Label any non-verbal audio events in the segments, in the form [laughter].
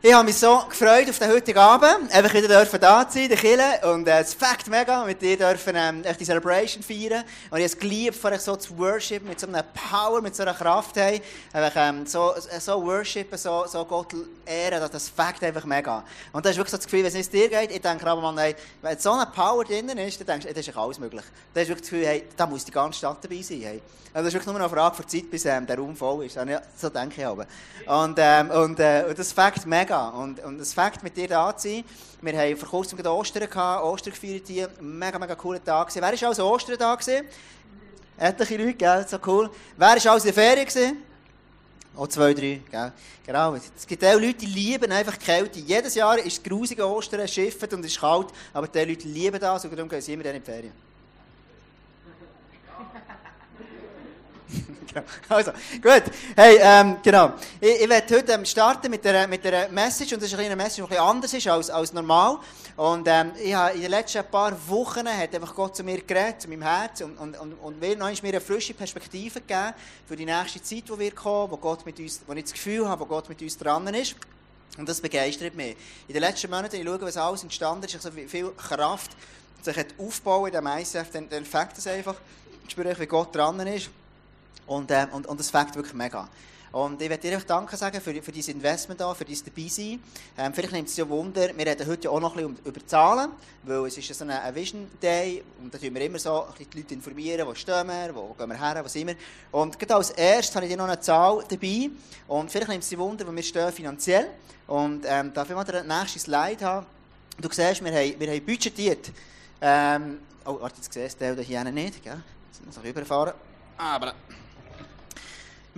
Ich habe mich so gefreut auf den heutigen Abend, einfach wieder dürfen da sein, der Kille, und äh, es fängt mega, mit dir dürfen ähm, die Celebration feiern. Und ich habe es geliebt, euch so zu worshipen, mit so einer Power, mit so einer Kraft, hey, einfach, ähm, so, so worshipen, so, so Gott ehren, das, das fängt einfach mega. Und da ist wirklich so das Gefühl, wenn es dir geht, ich denke aber mal, hey, wenn so eine Power drinnen ist, dann denkst du, hey, das ist alles möglich. Da ist wirklich das Gefühl, hey, da muss die ganze Stadt dabei sein, hey. Also das ist wirklich nur eine Frage von Zeit, bis ähm, der Raum voll ist. So denke ich aber. Und, ähm, und, äh, und das fängt mega. Und, und das Fakt, mit dir da zu sein. Wir haben vor kurzem gerade Ostern gehabt, Ostern gefeiert hier. Mega, mega cooler Tag gewesen. Wer war also Ostern da gewesen? Etliche Leute, gell? So cool. Wer war also in der Ferien gewesen? Oh, zwei, drei, gell? Genau. Es gibt auch Leute, die lieben einfach Kälte. Jedes Jahr ist es grusige Ostern, es und es ist kalt, aber die Leute lieben das und darum gehen sie immer in die Ferien. [laughs] also, gut. Hey, ähm, genau. Ich, ich werde heute ähm, starten mit der, mit der Message, und das ist eine Message, die ein anders ist als, als normal. Und ähm, ich habe in den letzten paar Wochen hat einfach Gott zu mir geredet, zu meinem Herz, und, und, und, und will noch mir eine frische Perspektive geben für die nächste Zeit, die wir kommen, wo, Gott mit uns, wo ich das Gefühl habe, wo Gott mit uns dran ist. Und das begeistert mich. In den letzten Monaten, ich schaue, was alles entstanden ist, so viel Kraft sich hat in dem ICF, dann, dann fängt es einfach. Ich spüre, wie Gott dran ist. Und, äh, und, und das fängt wirklich mega. Und ich werde dir Danke sagen für, für dein Investment da, für dein Dabeisein. Ähm, vielleicht nimmt es dir Wunder, wir reden heute ja auch noch ein bisschen über Zahlen, weil es ist so ein, ein Vision Day und da tun wir immer so ein bisschen die Leute informieren, wo stehen wir, wo gehen wir her, sind wir. Und gerade als erstes habe ich dir noch eine Zahl dabei und vielleicht nimmt es dir Wunder, wo wir stehen finanziell. Und ähm, darf ich mal den nächsten Slide haben? Du siehst, wir haben, wir haben budgetiert. Ähm, oh, warte, jetzt siehst du den hier nicht, gell? Jetzt muss ich überfahren. Aber...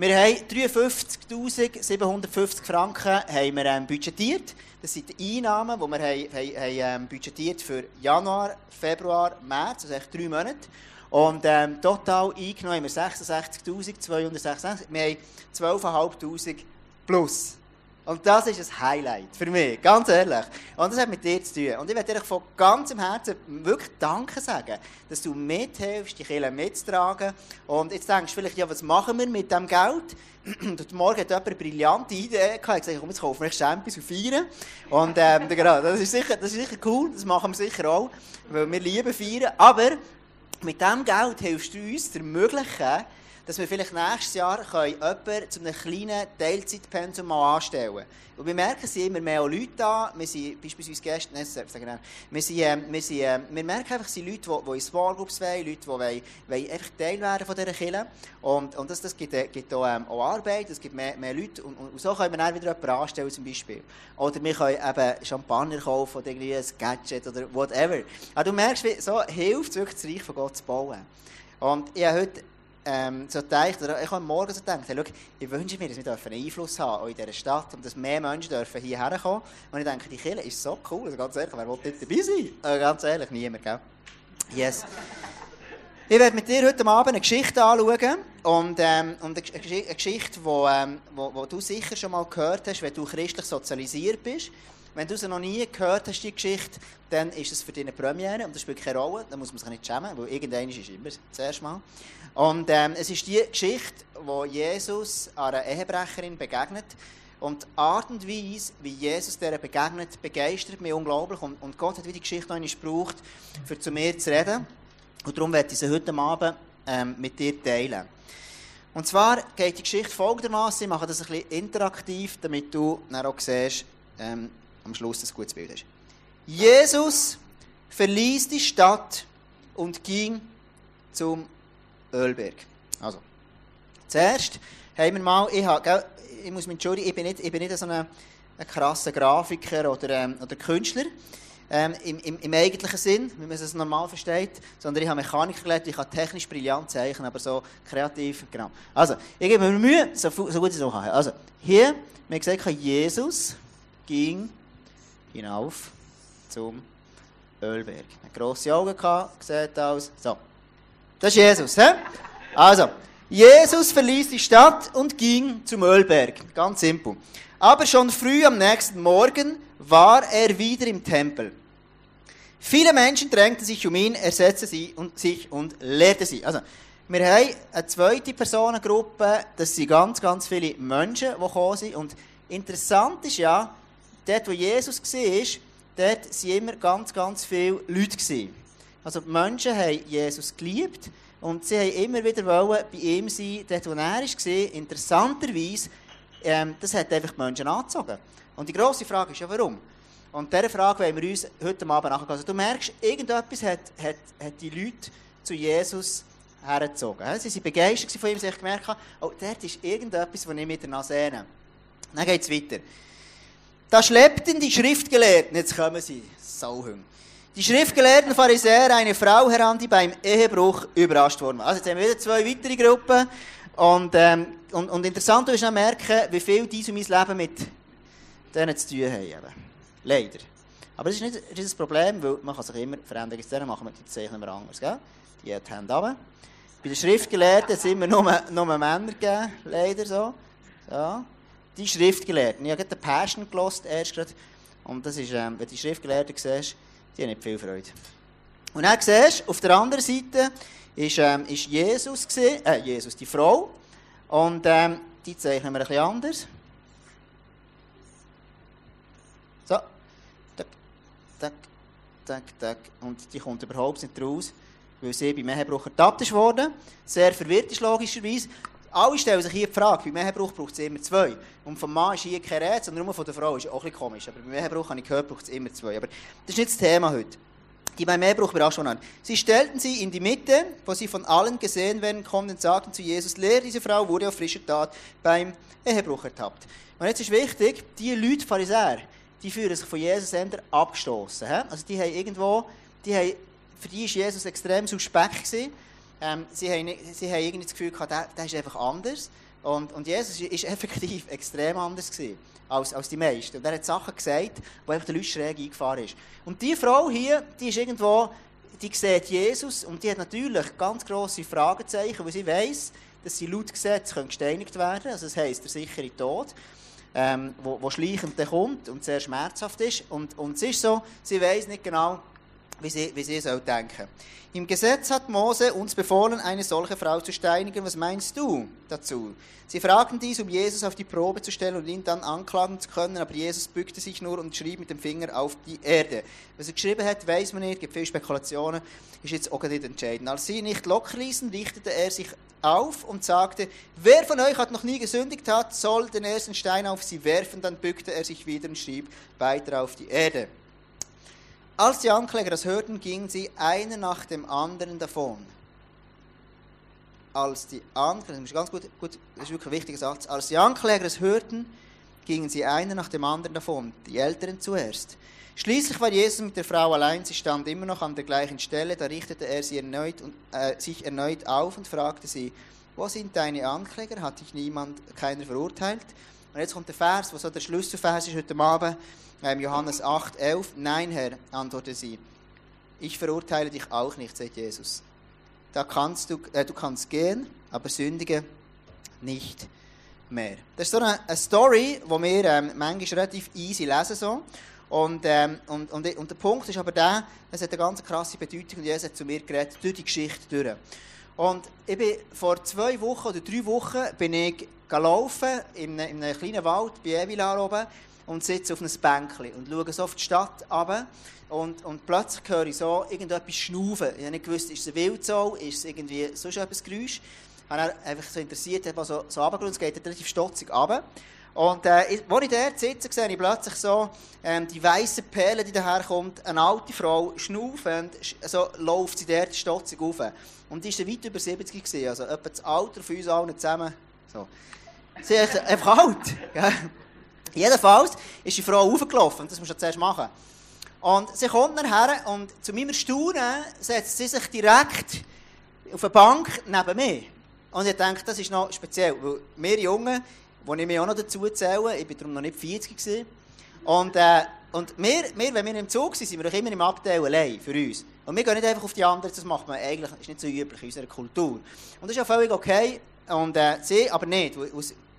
Wir haben 53.750 Franken haben wir, ähm, budgetiert. Das sind die Einnahmen, die wir haben, haben, haben, ähm, budgetiert für Januar, Februar, März, also echt drei Monate. Und ähm, total eingenommen haben wir 66.266. Wir haben 12.500 plus. Und das ist ein Highlight für mich, ganz ehrlich. Und das hat mit dir zu tun. Und ich möchte dir von ganzem Herzen wirklich Danke sagen, dass du mithilfst, die Kirche mitzutragen. Und jetzt denkst du vielleicht, ja, was machen wir mit dem Geld? [clears throat] Und morgen hat jemand eine brillante Idee gehabt. Ich gesagt, komm, jetzt kaufen wir Champions und feiern. Und ähm, [laughs] genau, das, ist sicher, das ist sicher cool, das machen wir sicher auch, weil wir lieben feiern. Aber mit diesem Geld hilfst du uns ermöglichen, dass wir vielleicht nächstes Jahr jemanden zu einem kleinen Teilzeitpensum mal anstellen können. Und wir merken, es sind immer mehr Leute da. Wir sind beispielsweise gestern, nein, sagen wir, sind, äh, wir, sind, äh, wir merken einfach, es sind Leute, die, die in Small Groups wollen, Leute, die wollen, wollen einfach Teil werden von dieser Kirche. Und, und das, das gibt, äh, gibt auch, ähm, auch Arbeit, es gibt mehr, mehr Leute. Und, und, so können wir dann wieder jemanden anstellen zum Beispiel. Oder wir können eben Champagner kaufen oder irgendwie ein Gadget oder whatever. Aber du merkst, so hilft es wirklich, das Reich von Gott zu bauen. Und ich habe heute ähm, so ich habe morgen so gedacht, schau, ich wünsche mir, dass wir einen Einfluss haben in dieser Stadt und dass mehr Menschen dürfen hierher kommen. Und ich denke, die Kirche ist so cool, also ganz ehrlich, wer will nicht dabei sein? Ganz ehrlich, niemand, gell? Yes. Ich werde mit dir heute Abend eine Geschichte anschauen und, ähm, und eine, Geschichte, die ähm, du sicher schon mal gehört hast, wenn du christlich sozialisiert bist. Wenn du sie noch nie gehört hast, die Geschichte, dann ist es für dich eine Premiere und das spielt keine Rolle, dann muss man sich nicht schämen, weil irgendein ist immer das Mal. Und ähm, es ist die Geschichte, wo Jesus einer Ehebrecherin begegnet. Und die Art und Weise, wie Jesus der begegnet, begeistert mich unglaublich. Und, und Gott hat wie die Geschichte noch einmal gebraucht, für zu mir zu reden. Und darum werde ich sie heute Abend ähm, mit dir teilen. Und zwar geht die Geschichte folgendermaßen. Ich mache das ein bisschen interaktiv, damit du dann auch siehst, ähm, am Schluss ein gutes Bild hast. Jesus verließ die Stadt und ging zum Ölberg. Also, zuerst haben wir mal, ich, habe, ich muss mich entschuldigen, ich bin nicht, ich bin nicht so ein, ein krasser Grafiker oder, ähm, oder Künstler. Ähm, im, im, im, eigentlichen Sinn, wie man es normal versteht, sondern ich habe Mechanik gelernt, ich kann technisch brillant zeichnen, aber so kreativ, genau. Also, ich gebe mir Mühe, so, so gut ich es auch kann. Also, hier, wir gesagt, Jesus ging hinauf zum Ölberg. Eine grosse Augen gehabt, sieht aus, so. Das ist Jesus. He? Also, Jesus verließ die Stadt und ging zum Ölberg. Ganz simpel. Aber schon früh am nächsten Morgen war er wieder im Tempel. Viele Menschen drängten sich um ihn, er setzte sie und, sich und lehrte sie. Also, wir haben eine zweite Personengruppe, das sind ganz, ganz viele Menschen, die gekommen sind. Und interessant ist ja, dort, wo Jesus war, dort waren immer ganz, ganz viele Leute. Also die Menschen haben Jesus geliebt und sie haben immer wieder bei ihm sein, dort wo er war. Interessanterweise, ähm, das hat einfach die Menschen angezogen. Und die grosse Frage ist ja, warum? Und dieser Frage wollen wir uns heute Abend nachgehen. Also du merkst, irgendetwas hat, hat, hat die Leute zu Jesus hergezogen. Sie waren begeistert von ihm, sie haben gemerkt, oh, dort ist irgendetwas, das ich mit der Nase. Dann geht es weiter. Da schleppten die Schriftgelehrten, jetzt kommen sie, Sauhüng. Die Schriftgelehrten Pharisäer eine Frau heran, die beim Ehebruch überrascht worden war. Also jetzt haben wir wieder zwei weitere Gruppen. Und, ähm, und, und interessant ist noch merken, wie viel dies und mein Leben mit denen zu tun haben. Leider. Aber das ist nicht das, Problem, weil man kann sich immer verändern. Jetzt machen wir die Zeichen immer anders. Gell? Die hat die Hände runter. Bei den Schriftgelehrten sind immer nur, nur Männer gegeben, leider so. so. Die Schriftgelehrten. Ich habe gerade den Passion gelost erst gerade. Und das ist, ähm, wenn du die Schriftgelehrten siehst, die haben nicht viel Freude. Und dann siehst du, auf der anderen Seite ist, ähm, ist Jesus, gewesen, äh, Jesus, die Frau. Und ähm, die zeichnen wir ein bisschen anders. So. Tack, tack, tack, tack. Und die kommt überhaupt nicht raus, weil sie beim Ehebruch ertappt ist worden. Sehr verwirrt ist logischerweise. Alle stellen sich hier die Frage, beim Ehebruch braucht es immer zwei. Und vom Mann ist hier kein Rät, sondern nur von der Frau. Ist auch ein komisch. Aber beim Ehebruch habe ich gehört, braucht es immer zwei. Aber das ist nicht das Thema heute. Die beim Ehebruch wir auch schon an. Sie stellten sie in die Mitte, wo sie von allen gesehen werden konnten, und sagten zu Jesus, Lehr, diese Frau wurde auf frischer Tat beim Ehebruch ertappt. Und jetzt ist wichtig, die Leute, Pharisäer, die fühlen sich von Jesus eher abgestoßen. Also die haben irgendwo, die haben, für die war Jesus extrem suspekt gewesen. Ähm, sie, haben, sie haben irgendwie das Gefühl gehabt, der, der ist einfach anders. Und, und Jesus ist [laughs] effektiv extrem anders gewesen als, als die meisten. Und er hat Sachen gesagt, wo einfach der Leute schräg eingefahren ist. Und die Frau hier, die ist irgendwo, die sieht Jesus und die hat natürlich ganz grosse Fragezeichen, weil sie weiss, dass sie laut Gesetz gesteinigt werden können. Also das heisst, der sichere Tod, ähm, wo, wo schleichend kommt und sehr schmerzhaft ist. Und, und es ist so, sie weiss nicht genau, wie sie, wie sie soll denken. Im Gesetz hat Mose uns befohlen, eine solche Frau zu steinigen. Was meinst du dazu? Sie fragten dies, um Jesus auf die Probe zu stellen und ihn dann anklagen zu können, aber Jesus bückte sich nur und schrieb mit dem Finger auf die Erde. Was er geschrieben hat, weiß man nicht, gibt viele Spekulationen, ist jetzt auch nicht entscheidend. Als sie nicht locker ließen, richtete er sich auf und sagte, wer von euch hat noch nie gesündigt hat, soll den ersten Stein auf sie werfen. Dann bückte er sich wieder und schrieb weiter auf die Erde. Als die Ankläger das hörten, gingen sie einer nach dem anderen davon. Als die Ankläger, das ganz gut, gut, das ist wirklich ein wichtiger Satz. Als die Ankläger es hörten, gingen sie einer nach dem anderen davon, die Älteren zuerst. Schließlich war Jesus mit der Frau allein, sie stand immer noch an der gleichen Stelle, da richtete er sie erneut und, äh, sich erneut auf und fragte sie, wo sind deine Ankläger? Hat dich niemand, keiner verurteilt? Und jetzt kommt der Vers, was so der Schlüsselvers ist heute Abend. Johannes 8, 11. Nein, Herr, antwortete sie. Ich verurteile dich auch nicht, sagt Jesus. Da kannst du, äh, du kannst gehen, aber sündige nicht mehr. Das ist so eine, eine Story, die wir ähm, manchmal relativ easy lesen. So. Und, ähm, und, und, und, der Punkt ist aber der, es hat eine ganz krasse Bedeutung und Jesus hat zu mir geredet, durch die Geschichte durch. Und ich bin vor zwei Wochen oder drei Wochen bin ich gelaufen in, in einem kleinen Wald bei Evilar oben und sitze auf einem Bänkchen und schaue so auf die Stadt runter. Und, und plötzlich höre ich so irgendetwas schnaufen. Ich habe nicht gewusst, ist es ein Wildsau, ist es irgendwie sonst etwas Geräusch. Ich habe einfach so interessiert, habe so, so runtergeschaut, es geht relativ stotzig runter. Und äh, als ich dort sitze, sehe ich plötzlich so ähm, die weißen Perlen, die daherkommt, eine alte Frau, schnaufend, so läuft sie dort stotzig rauf. Und die war weit über 70 gewesen, also etwa das Alter von uns allen zusammen. So. Sie ist einfach alt. Jedenfalls ist die Frau aufgelaufen, das musst du zuerst machen. Und sie kommt nachher und zu meinem Erstaunen setzt sie sich direkt auf eine Bank neben mir. Und ich denke, das ist noch speziell, weil wir Jungen, die ich mir auch noch dazu zähle, ich war darum noch nicht 40 gewesen, und, äh, und wir, wir, wenn wir im Zug sind, sind wir doch immer im Abteil allein, für uns. Und wir gehen nicht einfach auf die anderen, das macht man eigentlich, ist nicht so üblich in unserer Kultur. Und das ist ja völlig okay, und äh, sie aber nicht,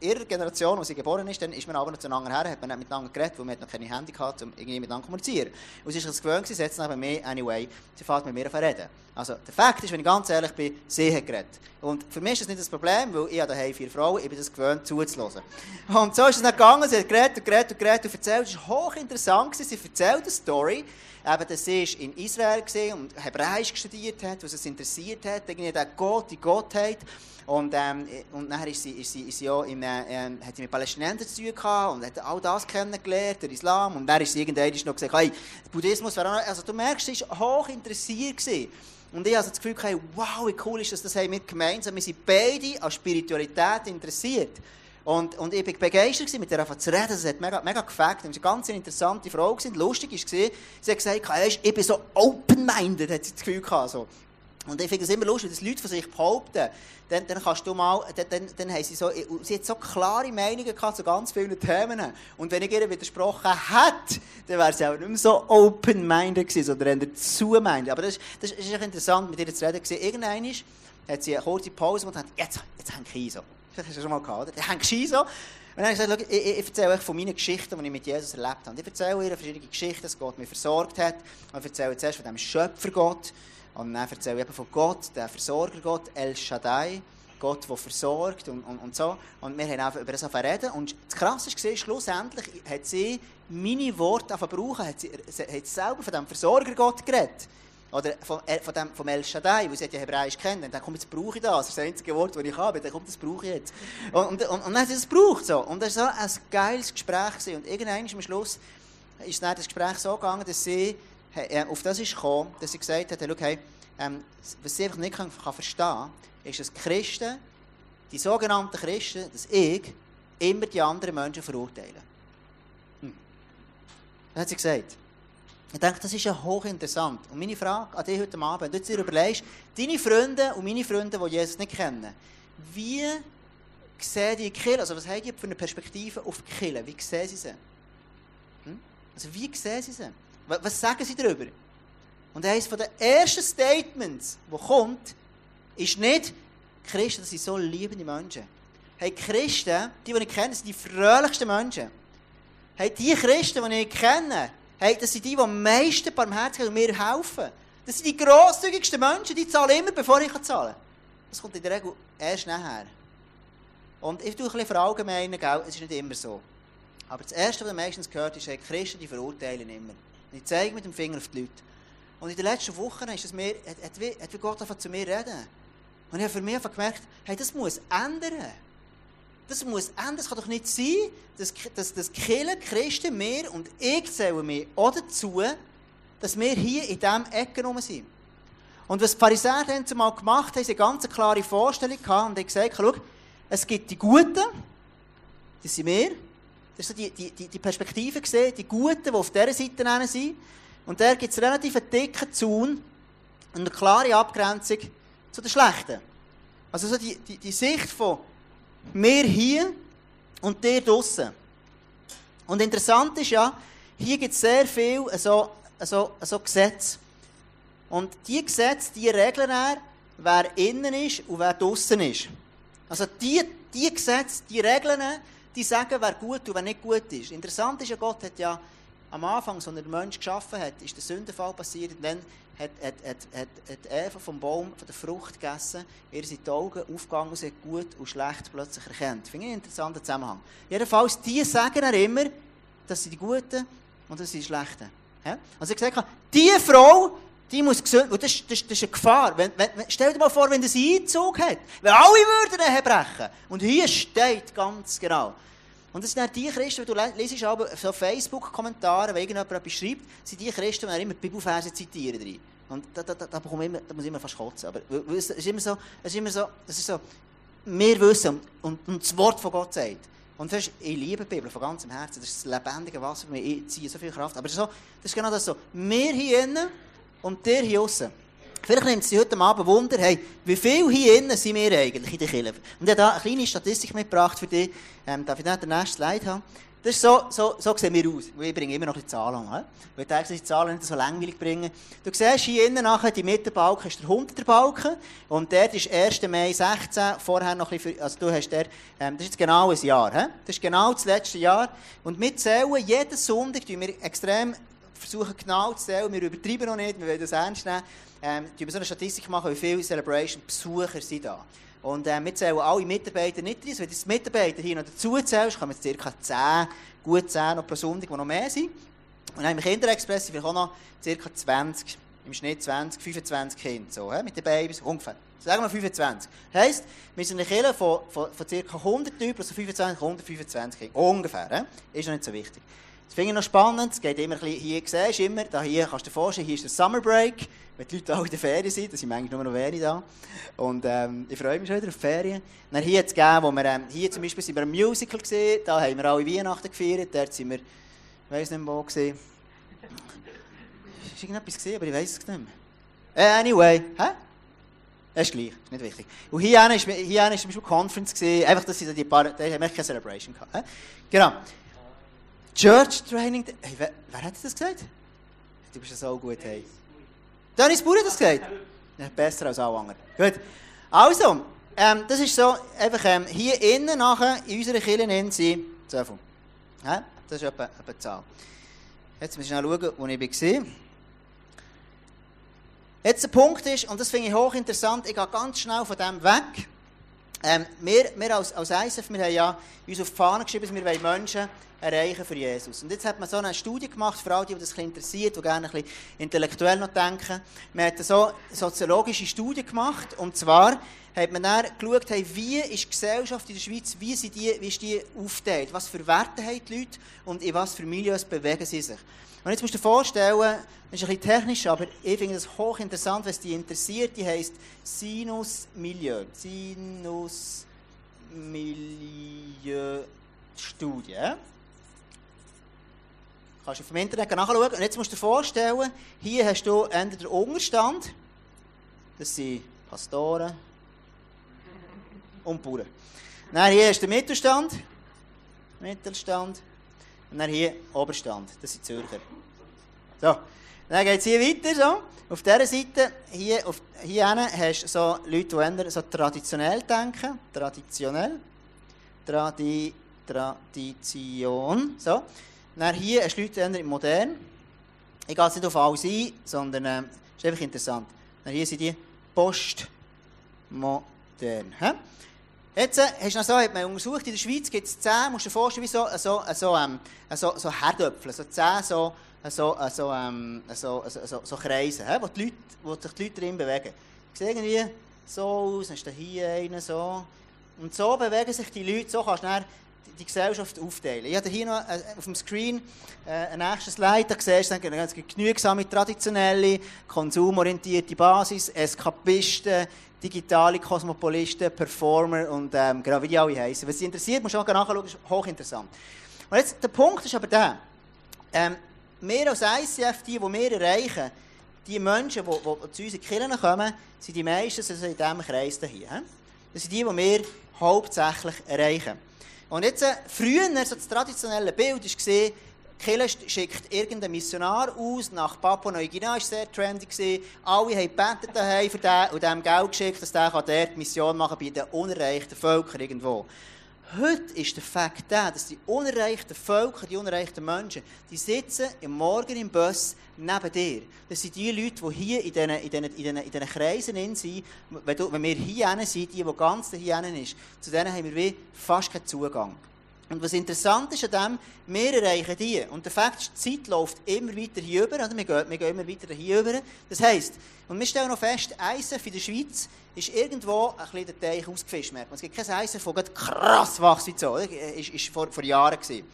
ihrer Generation, wo sie geboren ist, dann ist man aber noch zueinander her, hat man nicht miteinander geredet, weil man noch keine Handy hatte, um irgendwie miteinander zu kommunizieren. Und sie ist es gewöhnt gewesen, jetzt neben mir, anyway, sie fährt mit mir auf reden. Also, der Fakt ist, wenn ich ganz ehrlich bin, sie hat geredet. Und für mich ist das nicht das Problem, weil ich habe daheim vier Frauen, ich bin das gewöhnt, zuzuhören. Und so ist es dann gegangen, sie hat geredet und geredet und geredet und erzählt, es war hochinteressant, sie erzählt eine Story, eben, dass sie in Israel war und Hebräisch studiert hat, was es interessiert hat, irgendwie der Gott, die Gottheit. Und, ähm, und nachher ist sie, ist sie, ist sie auch im, äh, ähm, hat sie mit Palästinensern zu tun gehabt und hat all das kennengelernt, der Islam. Und dann ist sie irgendwann noch gesagt, hey, Buddhismus wäre auch, also du merkst, sie war hoch interessiert gewesen. Und ich hatte das Gefühl, hey, wow, wie cool ist das, das haben wir gemeinsam. Wir sind beide an Spiritualität interessiert. Und, und ich war begeistert, mit ihr zu reden. Das hat mega, mega gefällt. Sie war eine ganz interessante Frau. Gewesen. Lustig war, sie hat gesagt, hey, ich bin so open-minded, hat sie das Gefühl gehabt. So. Und ich finde es immer lustig, dass Leute von sich behaupten, dann, dann kannst du mal, dann, dann, dann haben sie so, sie hat so klare Meinungen gehabt zu ganz vielen Themen. Und wenn ich ihr widersprochen hätte, dann wäre sie auch nicht mehr so open-minded gewesen, oder eher zu-minded. Aber das, das ist echt interessant, mit ihr zu reden gewesen. Irgendwann hat sie eine kurze Pause und hat jetzt, jetzt hänge ich so. Das hast du schon mal gehabt, oder? [laughs] Hängst du so. Und dann habe ich gesagt, ich, ich, ich erzähle euch von meinen Geschichten, die ich mit Jesus erlebt habe. Ich erzähle ihr verschiedene Geschichten, dass Gott mich versorgt hat. Und ich erzähle zuerst von dem Schöpfergott. Und dann erzähle ich eben von Gott, der Versorgergott, El Shaddai. Gott, der versorgt und, und, und so. Und wir haben einfach über das reden. Und das Krasse war, schlussendlich hat sie meine Worte verbrauchen, hat sie, hat selber von dem Versorgergott geredet. Oder von, äh, von dem, vom El Shaddai, wo sie ja Hebräisch kennen. Dann kommt, jetzt brauche ich das. Das ist das einzige Wort, das ich habe. Dann kommt, das brauche ich jetzt. Und, und, und, und dann hat sie das gebraucht. So. Und das war so ein geiles Gespräch. Gewesen. Und irgendwann am Schluss ist dann das Gespräch so gegangen, dass sie äh, auf das ist gekommen, dass sie gesagt hat, hey, hey ähm, was sie einfach nicht kann, kann verstehen kann, ist, dass Christen, die sogenannten Christen, dass ich immer die anderen Menschen verurteile. Hm. Das hat sie gesagt. Ich denke, das ist ja hochinteressant. Und meine Frage an dich heute Abend, wenn du dir überlegst, deine Freunde und meine Freunde, die Jesus nicht kennen, wie sehen die Kirche, also was haben die für eine Perspektive auf die Kirche? Wie sehen sie sie? Hm? Also wie sehen sie sie? Was sagen sie darüber? Und eines der ersten Statements, das kommt, ist nicht, Christen sind so liebende Menschen. Hey, Christen, die, die ich kenne, sind die fröhlichsten Menschen. Hey, die Christen, die ich kenne, hey, das sind die, die am meisten barmherzig und mir helfen. Das sind die grosszügigsten Menschen, die zahlen immer, bevor ich zahlen kann. Das kommt in der Regel erst nachher. Und ich tue ein bisschen verallgemeinern, gell? es ist nicht immer so. Aber das Erste, was du meistens gehört, ist, hey, Christen, die verurteilen immer. Und ich zeige mit dem Finger auf die Leute. Und in den letzten Wochen ist es mir, hat, hat, hat Gott zu mir reden. Und ich habe für mich gemerkt, hey, das muss ändern. Das muss ändern. Es kann doch nicht sein, dass, dass, dass Kirche, Christen, wir und ich zähle mir auch dazu, dass wir hier in diesem Eck genommen sind. Und was die Pharisäer dann zumal gemacht haben, sie eine ganz klare Vorstellung gehabt und haben gesagt, schau, es gibt die Guten, das sind wir, das ist die, die, die Perspektive gesehen, die Guten, die auf dieser Seite sind, und da gibt es relativ einen dicken Zaun und eine klare Abgrenzung zu den Schlechten. Also so die, die, die Sicht von mir hier und dir draussen. Und interessant ist ja, hier gibt es sehr viel so, so, so Gesetze. Und diese Gesetze, die regeln er, wer innen ist und wer draussen ist. Also die, die Gesetze, die Regeln, die sagen, wer gut und wer nicht gut ist. Interessant ist ja, Gott hat ja am Anfang, als er den Menschen geschaffen hat, ist der Sündenfall passiert. Und dann hat, hat, hat, hat, Eva vom Baum, von der Frucht gegessen. Ihr sind die Augen aufgegangen und sie hat gut und schlecht plötzlich erkannt. Finde ich einen interessanten Zusammenhang. Jedenfalls, die sagen er immer, dass sie die Guten und dass sie die Schlechten. Ja? Also ich gesagt, diese Frau, die muss gesund, und das, das, das ist eine Gefahr. Wenn, wenn, stell dir mal vor, wenn das Einzug hat, wenn alle würden brechen. Und hier steht ganz genau, und das sind dann die Christen, die du lesest aber so Facebook-Kommentare, wenn irgendjemand etwas schreibt, sind die Christen, die immer Bibelverse zitieren drin. Und da, da, da, da, immer, da muss ich immer fast kotzen. Aber es ist immer so, es ist immer so, es ist so, wir wissen und, und das Wort von Gott sagt. Und das ist, ich liebe die Bibel von ganzem Herzen. Das ist das lebendige Wasser für mich. Ich ziehe so viel Kraft. Aber das ist, so, das ist genau das so. Wir hier innen und der hier außen. Vielleicht nimmt Sie heute Abend Wunder, hey, wie viel hier innen sind wir eigentlich in der Kirche? Und ich habe da eine kleine Statistik mitgebracht für dich. Ähm, darf ich nicht den nächsten Slide haben? Das ist so, so, so sehen wir aus. Ich bringe immer noch die Zahlen an. Weil ich denke, die Zahlen nicht so langweilig bringen. Du siehst hier innen nachher, die Mittelbalken ist der 100er Balken. Und dort ist 1. Mai 16, vorher noch ein bisschen, also du hast der, ähm, das ist jetzt genau ein Jahr. He? Das ist genau das letzte Jahr. Und wir zählen jeden Sonntag, tun wir extrem versuchen genau zu zählen, wir übertreiben noch nicht, wir wollen das ernst nehmen, ähm, wir so eine Statistik machen, wie viele Celebration-Besucher sind da. Und äh, wir zählen alle Mitarbeiter nicht rein. Wenn du die Mitarbeiter hier noch dazu zählst, kommen jetzt ca. 10, gut 10 noch pro Sonntag, die noch mehr sind. Und dann im Kinderexpress sind vielleicht auch noch ca. 20, im Schnitt 20, 25 Kinder, so, he, mit den Babys, ungefähr. Sagen wir 25. Das heisst, wir sind eine Kirche von, von, von ca. 100 Typen, also 25, 125 Kinder. Ungefähr, he? ist noch nicht so wichtig. Das finde ich noch spannend. Es geht immer ein bisschen, hier siehst du immer, da hier kannst du dir vorstellen, hier ist der Summer Break. Wenn die Leute auch in der Ferien sind, da sind manchmal nur noch wenige da. Und ähm, ich freue mich schon wieder auf die Ferien. Dann hier jetzt gegeben, wo wir, ähm, hier zum Beispiel sind wir ein Musical gesehen, da haben wir alle Weihnachten gefeiert, dort sind wir, ich weiß nicht mehr wo gesehen. Ist irgendetwas gesehen, aber ich weiß es nicht mehr. Äh, anyway, hä? Das ist gleich, ist nicht wichtig. Und hier war zum Beispiel Conference gesehen, einfach, dass sie die paar, da haben wir keine Celebration gehabt. Genau. Church Training. Hey, wer, wer hat das gesagt? Du bist so gut, hey. Dennis Bauer hat das gesagt? Ja, besser als alle anderen. Gut. Also, ähm, das ist so, einfach ähm, hier innen nachher, in unserer Kirche innen sind so viel. Ja, das ist etwa, etwa die Zahl. Jetzt müssen wir schauen, wo ich war. Jetzt der Punkt ist, und das finde ich hochinteressant, ich gehe ganz schnell von dem weg. Ähm, wir, wir als, als ISF, wir haben ja uns auf die Fahne geschrieben, dass wir Menschen erreichen für Jesus. Und jetzt hat man so eine Studie gemacht, für alle, die das ein interessiert, die gerne ein bisschen intellektuell noch denken. Man hat so eine soziologische Studie gemacht, und zwar hat man dann geschaut, hey, wie ist die Gesellschaft in der Schweiz, wie, sind die, wie ist die aufgeteilt, was für Werte haben die Leute und in was für Milieus bewegen sie sich. Und jetzt musst du dir vorstellen, das ist ein bisschen technisch, aber ich finde das hochinteressant, was die interessiert, die heisst Sinus-Milieu. Sinus-Milieu-Studie. Kannst du auf dem Internet nachschauen. Und jetzt musst du dir vorstellen, hier hast du entweder den Unterstand, das sind Pastoren und Bauern. Dann hier ist der Mittelstand, Mittelstand, und dann hier Oberstand, das sind Zürcher. So, dann geht es hier weiter, so. Auf dieser Seite, hier, auf, hier hast du so Leute, die so traditionell denken, traditionell, Tradi, Tradition, so. Dann hier Leute im Modern. Ich gehe jetzt nicht auf alles ein, sondern es äh, ist einfach interessant. Dann hier sind die Postmodern. He? Jetzt äh, hast du noch so, hat man untersucht, in der Schweiz gibt es 10, musst du dir vorstellen, wie so, so, so, ähm, so, so Herdöpfel, so 10 so, so, so, ähm, so, so, so, so Kreise, he? wo, die Leute, wo sich die Leute drin bewegen. Sieht irgendwie so aus, dann ist da hier einer, so. Und so bewegen sich die Leute, so kannst du dann die Gesellschaft aufteilen. Ich habe hier noch äh, auf dem Screen äh, ein nächstes Slide, da siehst du ganz genügsame, traditionelle, konsumorientierte Basis, Eskapisten, digitale Kosmopolisten, Performer und ähm, genau wie die alle heißen. Was Sie interessiert, musst du auch nachschauen, ist hochinteressant. Und jetzt, der Punkt ist aber der, ähm, wir als ICF, die, die wir erreichen, die Menschen, die, die zu unseren Kirchen kommen, sind die meisten also in diesem Kreis hier. Das sind die, die wir hauptsächlich erreichen. Und jetzt, äh, früher, so das traditionelle Bild war, Kirche schickt irgendeinen Missionar aus nach Papua-Neuguinea, das war sehr trendy. Alle haben gebetet daheim für den und dem Geld geschickt, dass der dort Mission machen kann bei den unerreichten Völkern irgendwo. Heute ist der Fakt der, dass die unerreichten Völker, die unerreichten Menschen, die sitzen im Morgen im Bus neben dir. Das sind die Leute, die hier in diesen, in diesen, in diesen, in diesen Kreisen sind. Wenn, du, wenn wir hier sind, die, die ganz hier sind, zu denen haben wir fast keinen Zugang. Und was interessant ist an dem, wir erreichen die. Und der Fakt ist, die Zeit läuft immer weiter hier über, oder? Wir, gehen, wir gehen immer weiter hier über. Das heisst, und wir stellen noch fest, ISF in der Schweiz ist irgendwo ein bisschen der Teich ausgefischt. Es gibt kein ISF, das krass wächst wie so. Das war vor, vor Jahren. Gewesen.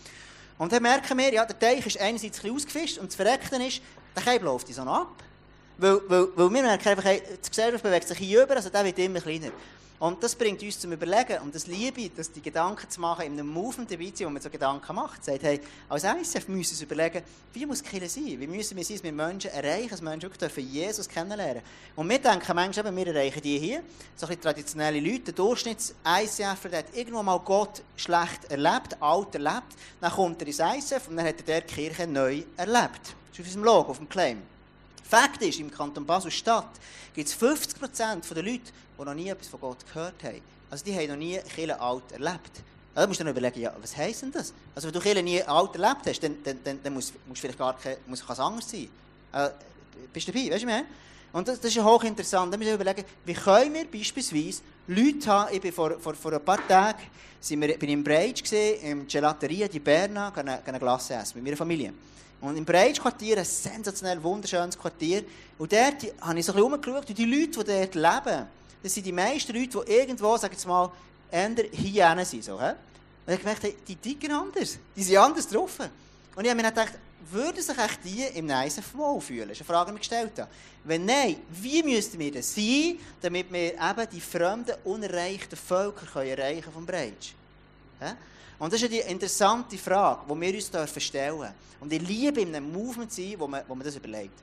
Und dann merken wir, ja, der Teich ist einerseits ein bisschen ausgefischt und das Verreckte ist, der Keim läuft so ab. Weil, weil, weil wir merken einfach, die Gesellschaft bewegt sich hier über, also der wird immer kleiner. Und das bringt uns zum Überlegen, und das liebe dass die Gedanken zu machen, in einem Movement dabei zu wo man so Gedanken macht, sagt, hey, als ICF müssen wir uns überlegen, wie muss Kirche sein? Wie müssen wir sein, mit Menschen erreichen, dass Menschen wirklich dürfen Jesus kennenlernen Und wir denken manchmal, wir erreichen die hier, so ein bisschen traditionelle Leute, der Durchschnitts-ICF, der hat irgendwo mal Gott schlecht erlebt, alt erlebt, dann kommt er ins ICF und dann hat er der Kirche neu erlebt. Das ist auf unserem Logo, auf dem Claim. Fakt ist, im Kanton Basel-Stadt gibt es 50% der Leute, die noch nie etwas von Gott gehört haben. Also die haben noch nie Kirche alt erlebt. Also, da musst du dann überlegen, ja, was heisst denn das? Also wenn du Kirche nie alt erlebt hast, dann, dann, dann, dann muss, muss vielleicht gar kein, muss es anders sein. Äh, bist du dabei, weißt du mehr? Und das, das ist hochinteressant. Da müssen wir überlegen, wie können wir beispielsweise Leute haben, ich bin vor, vor, vor ein paar Tagen sind wir, bin ich im Breitsch gesehen, im Gelateria di Berna, eine, eine essen mit meiner Familie. Und im Breitsch-Quartier, ein sensationell wunderschönes Quartier. Und dort habe ich so ein bisschen umgeschaut, und die Leute, die dort leben, das sind die meisten Leute, die irgendwo, sagen wir mal, eher hier sind. So? Und ich habe gemerkt, die ticken anders. Die sind anders drauf. Und ich habe mir gedacht, würden sich echt die im Nice wohlfühlen? Das ist eine Frage, die ich gestellt habe. Wenn nein, wie müssten wir das sein, damit wir eben die fremden, unerreichten Völker können erreichen vom Breitsch? Und das ist die interessante Frage, die wir uns stellen dürfen. Und ich liebe in einem Movement sein, wo man, wo man das überlegt.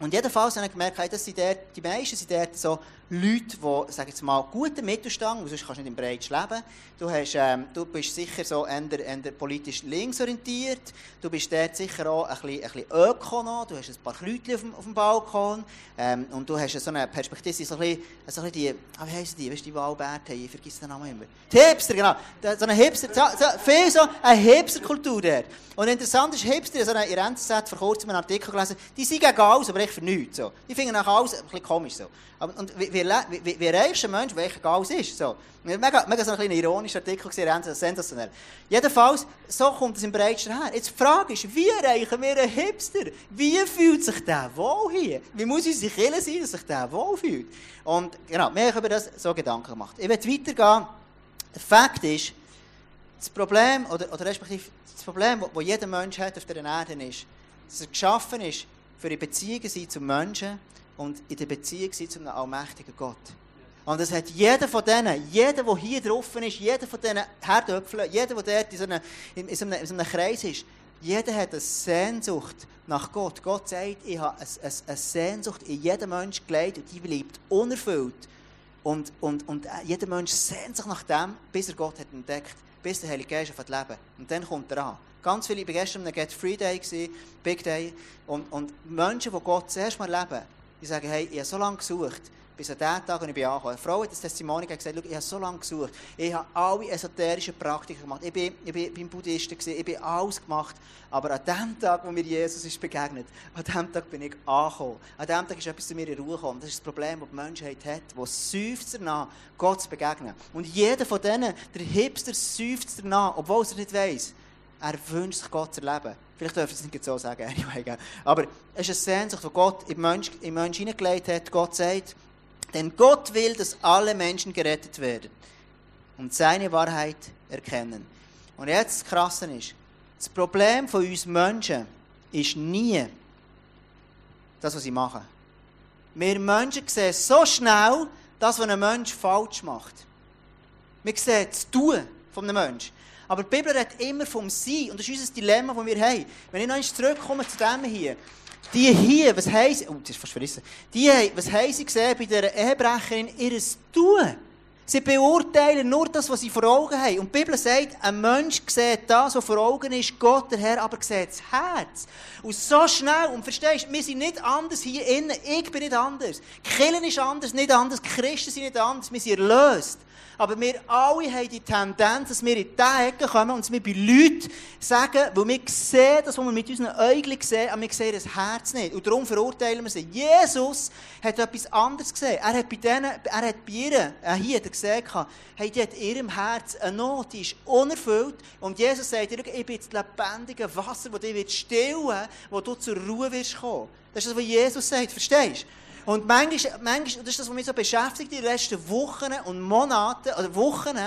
Und jedenfalls habe ich gemerkt, dass die meisten sind dort so Leute, die, sage jetzt mal, guten Mittelstand, sonst kannst du nicht im Breitsch leben. Du, hast, ähm, du bist sicher so eher, eher politisch linksorientiert. Du bist dort sicher auch ein bisschen, ein bisschen öko noch. Du hast ein paar Leute auf dem, auf dem Balkon. Ähm, und du hast so eine Perspektive, so ein bisschen, so ein bisschen die, ah, wie heissen die, weißt du, die Wahlbärte haben? Ich vergesse den Namen immer. Die Hipster, genau. So eine Hipster, so, viel so eine Hipsterkultur dort. Und interessant ist, Hipster, so in der NZZ vor kurzem einen Artikel gelesen, die sind gegen alles, aber echt für nichts. So. Die finden auch alles ein bisschen komisch. So. Und wie, wie, wie, du einen Menschen, welcher Gals ist? So. Mega, mega so ein ironischer Artikel gesehen, sensationell. Jedenfalls, so kommt es im Breitsten her. Jetzt die Frage ist, wie erreichen wir einen Hipster? Wie fühlt sich der wohl hier? Wie muss unsere Kille sein, dass sich der wohl fühlt? Und genau, wir haben über das so Gedanken gemacht. Ich werde weitergehen. Der Fakt ist, das Problem, oder, oder respektive das Problem, das jeder Mensch hat auf der Erde ist, dass er geschaffen ist, für die Beziehungen zum Menschen und in der Beziehung sein zu einem allmächtigen Gott. Und das hat jeder von denen, jeder, der hier drauf ist, jeder von diesen Herdöpfeln, jeder, der dort in so, einem, in, so einem, in so einem Kreis ist, jeder hat eine Sehnsucht nach Gott. Gott sagt, ich habe eine, eine, eine Sehnsucht in jedem Menschen gelegt und die bleibt unerfüllt. Und, und, und jeder Mensch sehnt sich nach dem, bis er Gott hat entdeckt, bis der Heilige Geist auf leben. Und dann kommt er an. Ganz viele, ich war gestern Get Free Day, Big Day, und, und Menschen, die Gott zuerst mal leben, die sagen, hey, ich habe so lange gesucht, bis an diesen Tag, und ich bin angekommen. Eine Frau hat das Testimonium gesagt, ich habe so lange gesucht. Ich habe alle esoterischen Praktiken gemacht. Ich bin, ich bin, bin Buddhist, ich bin alles gemacht. Aber an dem Tag, wo mir Jesus ist begegnet, an dem Tag bin ich angekommen. An dem Tag ist etwas zu mir in Ruhe gekommen. Das ist das Problem, das die Menschheit hat, die seufzt danach, Gott zu begegnen. Und jeder von denen, der Hipster, seufzt danach, obwohl er nicht weiss. Er wünscht sich Gott zu erleben. Vielleicht dürfen Sie es nicht so sagen, [laughs] anyway. Aber es ist eine Sehnsucht, die Gott im Mensch, im Mensch hineingelegt hat. Gott sagt, denn Gott will, dass alle Menschen gerettet werden und seine Wahrheit erkennen. Und jetzt das Krasse ist, das Problem von uns Menschen ist nie das, was sie machen. Wir Menschen sehen so schnell das, was ein Mensch falsch macht. Wir sehen das Tun von einem Menschen. Aber die Bibel redet immer vom Sein. Und das ist unser Dilemma, das wir haben. Wenn ich noch einmal zurückkomme zu dem hier. Die hier, was sie, oh, das ist fast verrissen. Die, was haben sie gesehen bei der Ehebrecherin? Ihres Tun. Sie beurteilen nur das, was sie vor Augen haben. Und die Bibel sagt, ein Mensch sieht das, was vor Augen ist, Gott, der Herr, aber sieht das Herz. Und so schnell, und verstehst, wir sind nicht anders hier innen, ich bin nicht anders. Killen ist anders, nicht anders, Christen sind nicht anders, wir sind erlöst. Aber wir alle haben die Tendenz, dass wir in diese Ecke kommen und dass wir bei Leuten sagen, weil wir sehen das, was wir mit unseren Augen sehen, aber wir sehen das Herz nicht. Und darum verurteilen wir sie. Jesus hat etwas anderes gesehen. Er hat bei denen, er hat bei ihr, hier hat er gesehen, hey, die hat in ihrem Herz eine Not, die ist unerfüllt. Und Jesus sagt ich bin das lebendige Wasser, das dich stillen wo du zur Ruhe wirst kommen. Das ist das, was Jesus sagt, verstehst du? Und manchmal, manchmal, das ist das, was mich so beschäftigt in den letzten Wochen und Monaten, oder Wochen,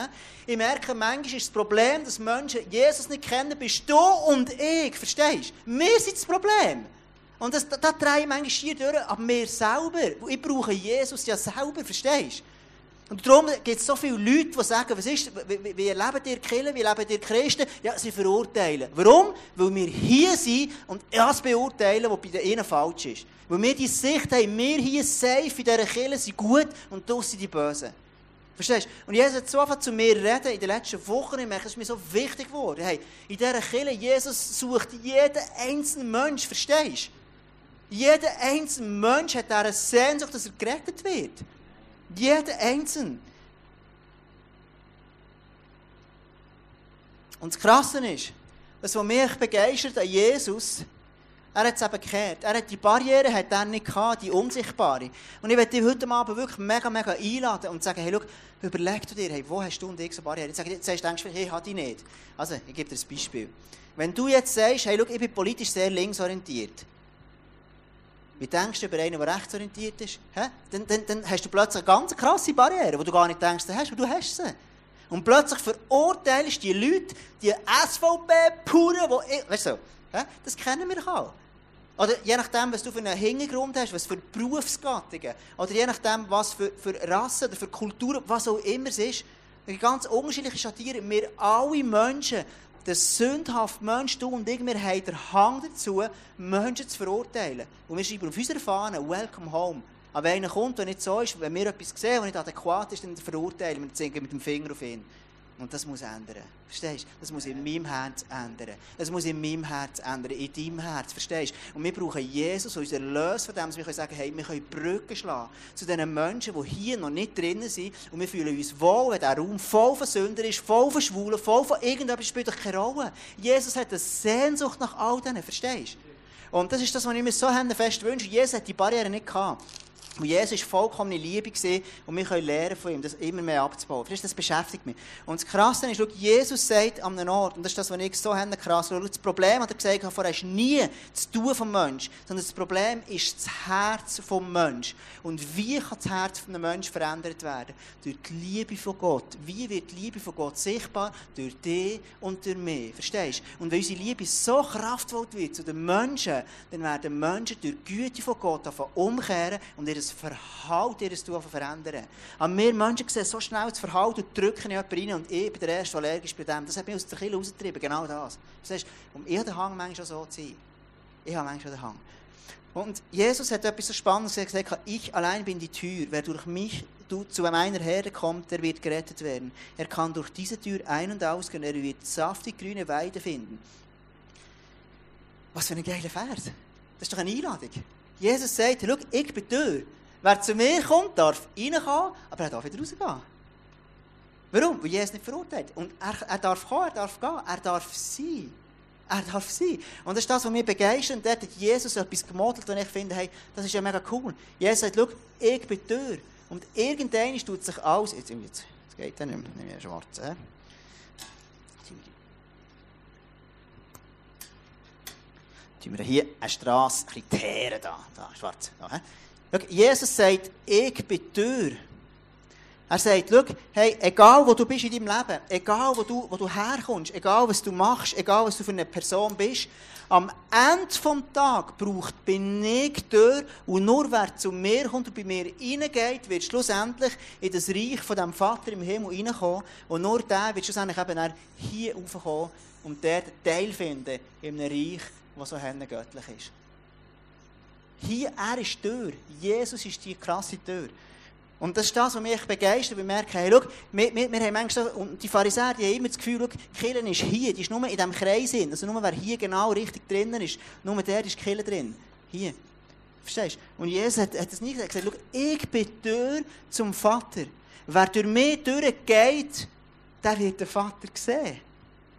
ich merke, manchmal ist das Problem, dass Menschen Jesus nicht kennen, bist du und ich, verstehst du? Wir sind das Problem. Und das, das, drehe ich manchmal hier durch, aber wir selber. Ich brauche Jesus ja selber, verstehst du? Und darum gibt es so viele Leute, die sagen, was ist, wie, wie erleben ihr Kirche, wie leben ihr Christen? Ja, sie verurteilen. Warum? Weil wir hier sind und das beurteilen, was bei ihnen falsch ist. Weil wir die Sicht haben, wir hier safe in dieser Kirche sind gut und das sind die Bösen. Verstehst du? Und Jesus hat so einfach zu mir reden in den letzten Wochen, ich merke, es ist mir so wichtig geworden. Hey, in dieser Kirche, Jesus sucht jeden einzelnen Mensch, verstehst du? Jeder einzelne Mensch hat diese Sehnsucht, dass er gerettet wird. Jeder Einzelne. Und das Krasse ist, was mich begeistert an Jesus, er hat es eben gekehrt. Er hat die Barriere hat er nicht gehabt, die unsichtbare. Und ich werde dich heute Abend wirklich mega, mega einladen und sagen, hey, schau, überleg du dir, hey, wo hast du und ich so Barriere? Jetzt, sagst, denkst du, hey, ich nicht. Also, ich gebe dir ein Beispiel. Wenn du jetzt sagst, hey, schau, ich bin politisch sehr linksorientiert, wie denkst du über einen, der rechtsorientiert ist? Hä? Dann, dann, dann hast du plötzlich eine ganz krasse Barriere, wo du gar nicht denkst, du hast, du hast sie. Und plötzlich verurteilst du die Leute, die SVP-Puren, die... Weißt du, hä? das kennen wir alle. Oder je nachdem, was du für einen Hintergrund hast, was für Berufsgattungen, oder je nachdem, was für, für Rassen oder für Kulturen, was auch immer es ist, ganz unterschiedliche Schattieren. Wir alle Menschen der sündhafte Mensch, du und ich, wir haben den Hang dazu, Menschen zu verurteilen. Und wir schreiben auf unserer Fahne, welcome home. Aber wenn einer kommt, der nicht so ist, wenn wir etwas sehen, was nicht adäquat ist, dann verurteilen wir, zeigen mit dem Finger auf ihn. Und das muss ändern. Verstehst du? Das muss in meinem Herz ändern. Das muss in meinem Herz ändern, in deinem Herz. Verstehst du? Und wir brauchen Jesus, unser Lös von dem, dass wir können sagen hey, wir können Brücken schlagen zu den Menschen, die hier noch nicht drinnen sind. Und wir fühlen uns wohl, wenn der Raum voll von Sünder ist, voll von Schwulen, voll von irgendetwas, spielt doch keine Rolle. Jesus hat eine Sehnsucht nach all denen. Verstehst du? Und das ist das, was ich mir so fest wünsche. Jesus hat die Barriere nicht gehabt. Und Jesus war vollkommene Liebe und wir können lernen von ihm, das immer mehr abzubauen. Das beschäftigt mich. Und das Krasse ist, schau, Jesus sagt an einem Ort, und das ist das, was ich so habe, krass, schau, das Problem, hat er gesagt vorher, ist nie das Tun vom Menschen, sondern das Problem ist das Herz vom Menschen. Und wie kann das Herz von einem Menschen verändert werden? Durch die Liebe von Gott. Wie wird die Liebe von Gott sichtbar? Durch dich und durch mich. Verstehst du? Und wenn unsere Liebe so kraftvoll wird zu den Menschen, dann werden Menschen durch die Güte von Gott davon umkehren und ihr Verhalten, ihr Tun verändern. Aber wir Menschen sehen so schnell das Verhalten und drücken jemanden rein und ich bin der Erste, der allergisch bei dem. Das hat mich aus der Kirche rausgetrieben, genau das. Du? Und ich habe den Hang manchmal so zu sein. Ich habe manchmal den Hang. Und Jesus hat etwas so Spannendes gesagt, ich allein bin die Tür. Wer durch mich zu meiner Herde kommt, der wird gerettet werden. Er kann durch diese Tür ein- und ausgehen, er wird saftig grüne Weide finden. Was für ein geiler Vers. Das ist doch eine Einladung. Jesus sagt, schau, ich bin die Tür. Wer zu mir kommt, darf reinkommen, aber er darf wieder rausgehen. Warum? Weil Jesus nicht verurteilt. Und er, er darf kommen, er darf gehen, er darf sein. Er darf sein. Und das ist das, was mich begeistert. Und dort hat Jesus etwas gemodelt, und ich finde, hey, das ist ja mega cool. Jesus sagt, schau, ich bin die Tür. Und irgendwann tut sich alles, jetzt, jetzt, jetzt geht er nicht mehr, nehme ich schwarz, äh? Tun wir hier eine Straße, ein bisschen Teeren da, da, schwarz, da, he? Jesus sagt, ich bin die Tür. Er sagt, hey, egal wo du bist in deinem Leben, egal wo du, wo du herkommst, egal was du machst, egal was du für eine Person bist, am Ende des Tages braucht bin ich die Tür und nur wer zu mir kommt und bei mir reingeht, wird schlussendlich in das Reich von dem Vater im Himmel reinkommen und nur der wird schlussendlich eben hier raufkommen und der Teil finden in einem Reich, das so göttlich ist. Hier, er ist die Tür. Jesus ist die krasse Tür. Und das ist das, was mich begeistert. Wir merken, hey, schau, wir, wir, wir haben manchmal, und die Pharisäer, die haben immer das Gefühl, schau, Kirche ist hier, die ist nur in diesem Kreis drin. Also nur wer hier genau richtig drinnen ist, nur der ist Kirche drin. Hier. Verstehst du? Und Jesus hat, hat das nie gesagt. Er hat gesagt, schau, ich bin Tür zum Vater. Wer durch mich durchgeht, der wird den Vater sehen.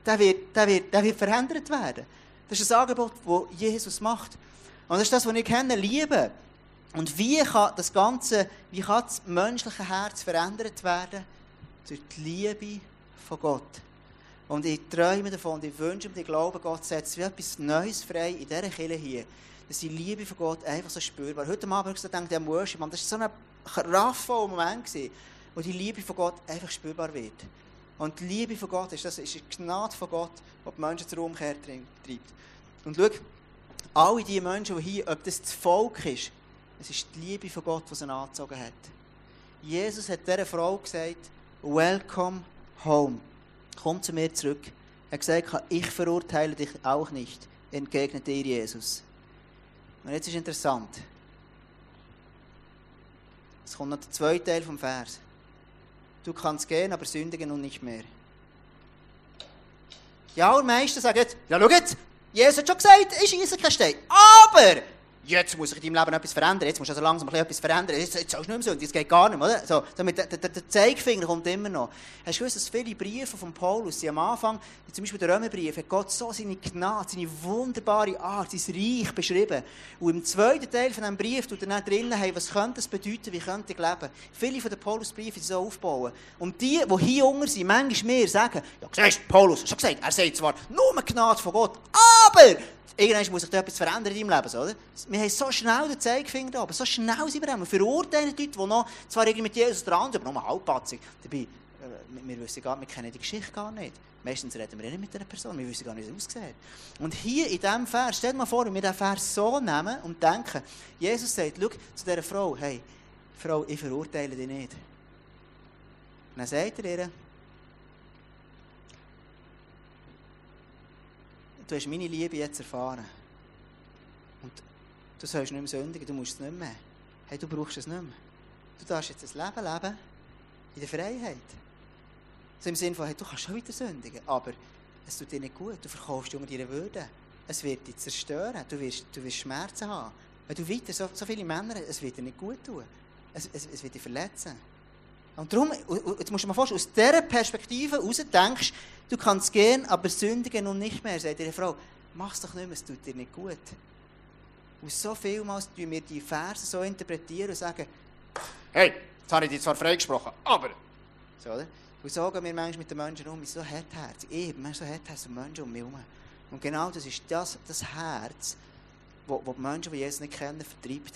Der wird, der wird, der wird verändert werden. Das ist ein Angebot, das Jesus macht. Und das ist das, was ich kenne, Liebe. Und wie kann das Ganze, wie kann das menschliche Herz verändert werden? Durch die Liebe von Gott. Und ich träume davon und ich wünsche mir, ich glaube, Gott setzt wie etwas Neues frei in dieser Kirche hier. Dass die Liebe von Gott einfach so spürbar Heute Abend habe ich gedacht, am Worship, man, das war so ein kraftvoller Moment, wo die Liebe von Gott einfach spürbar wird. Und die Liebe von Gott ist, das ist die Gnade von Gott, die die Menschen zur Umkehr treibt. Und schau, alle die Menschen, die hier, ob das das Volk ist, es ist die Liebe von Gott, die sie angezogen hat. Jesus hat dieser Frau gesagt, Welcome home. Komm zu mir zurück. Er hat gesagt, ich verurteile dich auch nicht, entgegnete ihr Jesus. Und jetzt ist interessant. Es kommt noch der zweite Teil vom Vers. Du kannst gehen, aber sündigen und nicht mehr. Ja, und meisten sagen jetzt, ja, schau jetzt, Jesus hat schon gesagt, ich schieße keinen Stein. Aber jetzt muss sich in deinem Leben etwas verändern, jetzt musst du also langsam etwas verändern, jetzt, jetzt sollst du nicht mehr so, das geht gar nicht mehr, oder? So, damit, der, der, der Zeigefinger kommt immer noch. Hast du gewusst, dass viele Briefe von Paulus, die am Anfang, zum Beispiel der Römerbrief, hat Gott so seine Gnade, seine wunderbare Art, sein Reich beschrieben. Und im zweiten Teil von diesem Brief tut er dann drinnen, hey, was könnte es bedeuten, wie könnte ich leben? Viele von den Paulusbriefen so aufbauen. Und die, die hier unten sind, manchmal mehr sagen, ja, siehst Paulus, schon gesagt, er sagt zwar, nur Gnade von Gott, aber irgendwann muss sich da etwas verändern in deinem Leben, oder? Wir haben so schnell den Zeigefinger aber so schnell sind wir Wir verurteilen Leute, die noch, zwar irgendwie mit Jesus dran sind, aber nur halbpatzig. Dabei, äh, wir wissen gar, wir kennen die Geschichte gar nicht. Meistens reden wir nicht mit einer Person, wir wissen gar nicht, wie es aussieht. Und hier in diesem Vers, stell dir mal vor, wenn wir diesen Vers so nehmen und denken, Jesus sagt, schau zu dieser Frau, hey, Frau, ich verurteile dich nicht. Und dann sagt er ihr, du hast meine Liebe jetzt erfahren. Und du sollst nicht mehr sündigen, du musst es nicht mehr. Hey, du brauchst es nicht mehr. Du darfst jetzt ein Leben leben in der Freiheit. So im Sinne von, hey, du kannst schon wieder sündigen, aber es tut dir nicht gut. Du verkaufst unter deine Würde. Es wird dich zerstören. Du wirst, du wirst Schmerzen haben. Wenn du weiter, so, so viele Männer, es wird dir nicht gut tun. Es, es, es wird dich verletzen. Und darum, jetzt musst du mal vorstellen, aus dieser Perspektive heraus denkst, du kannst gehen, aber sündigen und nicht mehr. Sagt ihre Frau, mach es doch nicht mehr, es tut dir nicht gut. Und so vielmals tun wir die Verse so interpretieren und sagen, hey, jetzt habe ich dich zwar freigesprochen, aber... So, oder? Und so gehen wir manchmal mit den Menschen um, so hartherzig. Ich bin so hartherzig mit Menschen um mich herum. Und genau das ist das, das Herz, das die Menschen, die Jesus nicht kennen, vertreibt.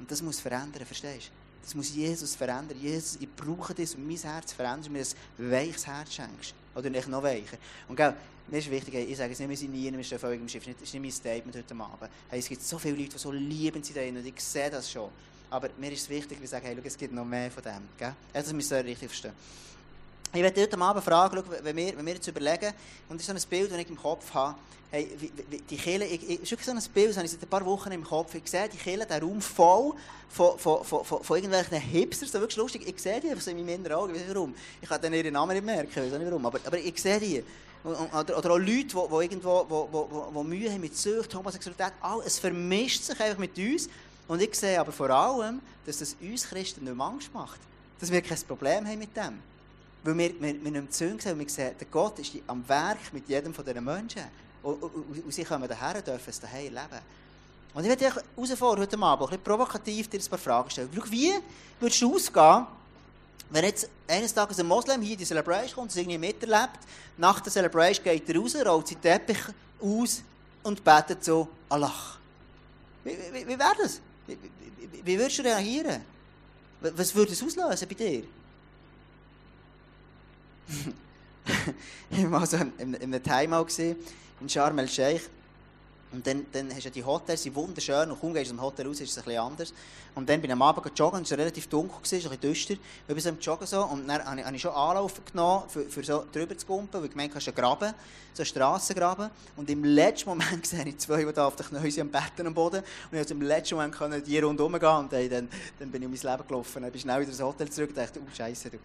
Und das muss verändern, verstehst du? Das muss Jesus verändern. Jesus, ich brauche das, um mein Herz verändern, mir ein weiches Herz schenkst. Oder nicht noch weicher. Und gell, mir ist wichtig, ich sage es nicht, wir sind nie, wir stehen völlig im Schiff. Das ist nicht mein Statement heute Abend. Hey, es gibt so viele Leute, die so lieben sind und ich sehe das schon. Aber mir ist es wichtig, wir sagen, hey, schau, es gibt noch mehr von dem. Gell? Das müssen wir richtig verstehen. Ich werde heute Abend fragen, wenn, wir, wenn wir jetzt überlegen, und das ist so ein Bild, das ich im Kopf habe, hey, wie, wie, die Kirche, ich, ich, ist so ein Bild, das habe ich seit ein paar Wochen im Kopf. Ich sehe die Kirche, der Raum voll von, von, von, von, von irgendwelchen Hipsters, so wirklich lustig. Ich sehe die einfach so in meinen inneren Augen, ich weiß nicht warum. Ich kann dann ihren Namen nicht merken, ich weiß nicht warum, aber, aber ich sehe die. Oder, oder auch Leute, die, die irgendwo wo, wo, wo, Mühe haben mit Sucht, Homosexualität, all, es vermischt sich einfach mit uns. Und ich sehe aber vor allem, dass das uns Christen nicht mehr Angst macht. Dass wir kein Problem haben mit dem. Weil wir, wir, wir nicht sehen und wir sehen, der Gott ist am Werk mit jedem von diesen Menschen. Und, und, und sie kommen daher dürfen es daheim leben. Und ich werde herausfordern heute Abend, ein bisschen provokativ dir ein paar Fragen stellen. Schau, wie würdest du ausgehen, wenn jetzt eines Tages ein Moslem hier in die Celebration kommt, das irgendwie miterlebt, nach der Celebration geht er raus, rollt seinen Teppich aus und betet so Allah. Wie, wie, wie wäre das? Wie, wie, wie würdest du reagieren? Was würde es auslösen bei dir? Ich war mal so in, in einem Timeout in Sharm el-Sheikh. Und dann, dann hast du die Hotels, die wunderschön, und kaum gehst du aus dem Hotel raus, ist es ein bisschen anders. Und dann bin ich am Abend joggen, es war relativ dunkel, es war ein bisschen düster. Ich bin so am Joggen so, und dann habe ich, habe ich schon Anlauf genommen, für, für so drüber zu kumpen, weil ich gemeint habe, Graben, so einen Strassengraben. Und im letzten Moment [laughs] sehe ich zwei, die da auf den Knäuel am Betten am Boden. Und ich konnte im letzten Moment können die rundherum gehen, und dann, dann bin ich um mein Leben gelaufen. Dann bin ich schnell wieder ins Hotel zurück und dachte, oh Scheiße, du.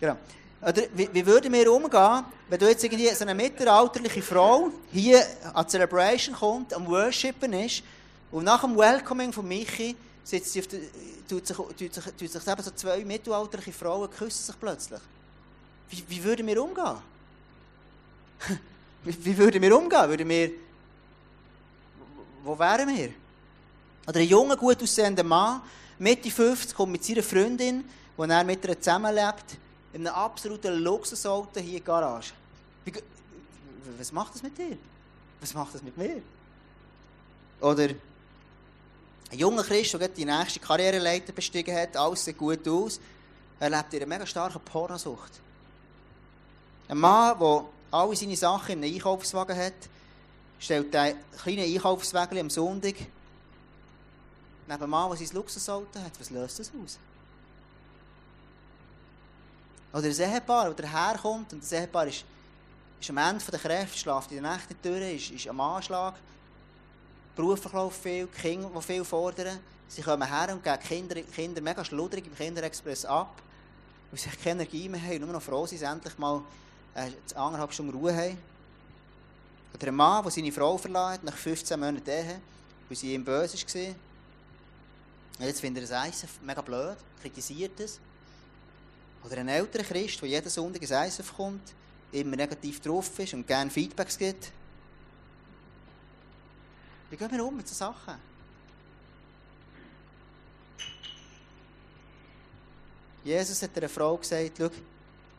Genau. Oder wie, wie würden wir umgehen, wenn du jetzt irgendwie so eine mittelalterliche Frau hier an Celebration kommt, am Worshipen ist und nach dem Welcoming von Michi sitzt sie auf der, tut sich, tut sich, tut sich eben so zwei mittelalterliche Frauen küssen sich plötzlich. Wie, wie würden wir umgehen? [laughs] wie, wie würden wir umgehen? Würden wir, wo wären wir? Oder ein junger, gut aussehender Mann, Mitte 50, kommt mit seiner Freundin, die er mit ihr zusammenlebt, in einem absoluten Luxusauto hier in der Garage. Was macht das mit dir? Was macht das mit mir? Oder ein junger Christ, der die nächste Karriereleiter bestiegen hat, alles sieht gut aus, er lebt in einer mega starken Pornosucht. Ein Mann, der alle seine Sachen in einem Einkaufswagen hat, stellt einen kleinen Einkaufswagen am Sonntag neben einem Mann, der sein Luxusauto hat. Was löst das aus? Oder ein Ehepaar, das daherkommt und das Ehepaar ist, ist am Ende der Kräfte, schläft in der Nacht nicht durch, ist, ist am Anschlag. Beruflich läuft viel, Kinder, die viel fordern. Sie kommen her und geben Kinder, Kinder mega schludrig im Kinderexpress ab, weil sie keine Energie mehr haben und nur noch froh sind, endlich mal äh, anderthalb Stunden Ruhe haben. Oder ein Mann, der seine Frau verlassen hat, nach 15 Monaten Ehe, weil sie ihm böse war. Und jetzt findet er das ISF mega blöd, kritisiert es. Oder ein älterer Christ, der jeden Sonntag ins ISF kommt, immer negativ drauf ist und gerne Feedbacks gibt. Wie gehen wir um mit solchen Sachen? Jesus hat einer Frau gesagt, schau,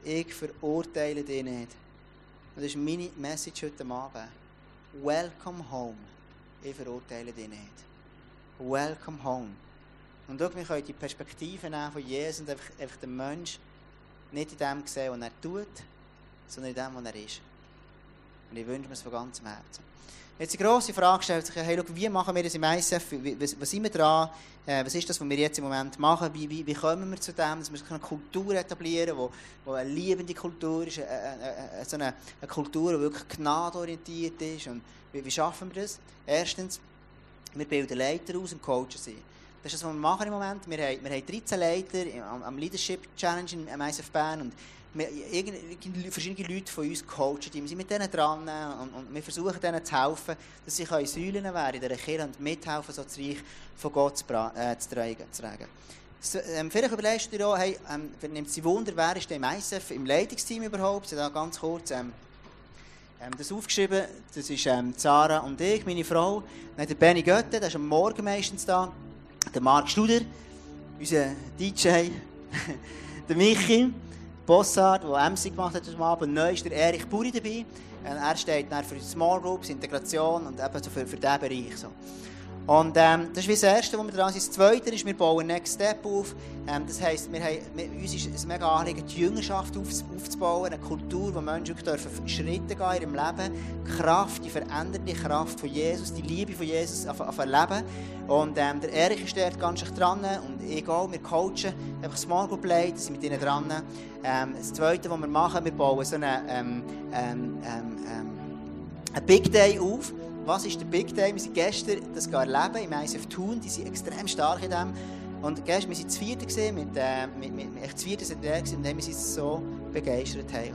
ich verurteile dich nicht. Und das ist meine Message heute Abend. Welcome home. Ich verurteile dich nicht. Welcome home. Und schau, wir können die Perspektive nehmen von Jesus und einfach, einfach den Menschen nicht in dem sehen, was er tut, sondern in dem, was er ist. Und ich wünsche mir es von ganzem Herzen. Jetzt die grosse Frage stellt sich, hey, schau, wie machen wir das im ISF? Was, sind wir dran? Äh, was ist das, was wir jetzt im Moment machen? Wie, wie, wie kommen wir zu dem, dass wir eine Kultur etablieren, wo eine liebende Kultur ist, eine, eine, eine, eine Kultur, die wirklich gnadenorientiert ist? Und wie, wie schaffen wir das? Erstens, wir bilden Leiter aus und coachen sie. Das ist das, was wir machen im Moment. Wir haben, wir haben 13 Leiter am, am Leadership Challenge im ISF Bern und wir, verschiedene Leute von uns coachen, die sind mit denen dran und, und wir versuchen denen zu helfen, dass sie Säulen werden in dieser Kirche und mithelfen, so das Reich von Gott zu, äh, zu tragen. Zu tragen. So, ähm, vielleicht überlegst du dir auch, hey, ähm, nimmt sie Wunder, wer ist denn im ISF, im Leitungsteam überhaupt? Ich habe ganz kurz ähm, ähm, das aufgeschrieben. Das ist ähm, Sarah und ich, meine Frau. Dann der Benny Götte, der ist am Morgen meistens da. Der Marc Studer, unser DJ. [laughs] der Michi. Bossard, der MC gemacht hat am Abend. Neu ist der Erich Buri dabei. Er steht dann für Small Groups, Integration und eben so für, für diesen Bereich. So. Und ähm, das ist wie das Erste, was wir dran sind. Das Zweite ist, wir bauen Next Step auf. Ähm, das heisst, wir haben, wir, uns ist es mega Anliegen, die Jüngerschaft auf, aufzubauen, eine Kultur, wo Menschen dürfen Schritte gehen in ihrem Leben, die Kraft, die verändernde Kraft von Jesus, die Liebe von Jesus auf, auf ein Leben. Und ähm, der Erich ist dort ganz dran und auch, wir coachen einfach Small Group Leute, sind mit ihnen dran. Ähm, das Zweite, was wir machen, wir bauen so einen, ähm, ähm, ähm, ähm einen Big Day auf. Was ist der Big Day? Wir sind gestern das erleben im ISF Thun. Die sind extrem stark in dem. Und gestern, wir waren zu viert gesehen, mit, äh, mit, mit, mit, zu viert sind wir haben so begeistert haben.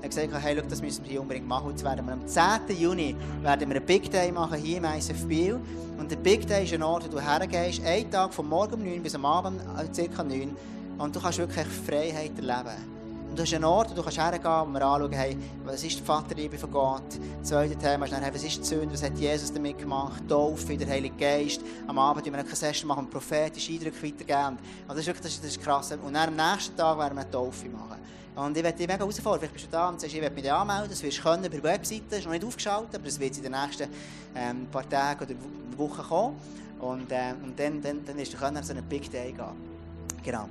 Er hat gesagt, hey, look, das müssen wir hier unbedingt machen. Zwar werden wir am 10. Juni werden wir einen Big Day machen hier im ISF Biel. Und der Big Day ist ein Ort, wo du hergehst, einen Tag von morgen um 9 bis am Abend äh, ca. 9. Und du kannst wirklich Freiheit erleben. Und du hast einen Ort, wo du kannst hergehen und wir anschauen, hey, was ist die Vaterliebe von Gott? Das zweite Thema ist dann, hey, was ist die Sünde, was hat Jesus damit gemacht? Taufe, der Heilige Geist. Am Abend werden wir eine Session machen, prophetische Eindrücke weitergeben. Und das ist wirklich, das ist, das ist krass. Und dann am nächsten Tag werden wir eine Taufe machen. Und ich werde dich mega herausfordern. Vielleicht bist du da und sagst, ich werde mich anmelden. Das wirst du können über die Webseite. Das ist noch nicht aufgeschaltet, aber das wird in den nächsten ähm, paar Tagen oder Wochen kommen. Und, äh, und dann, dann, dann wirst du können so einen Big Day gehen. Genau.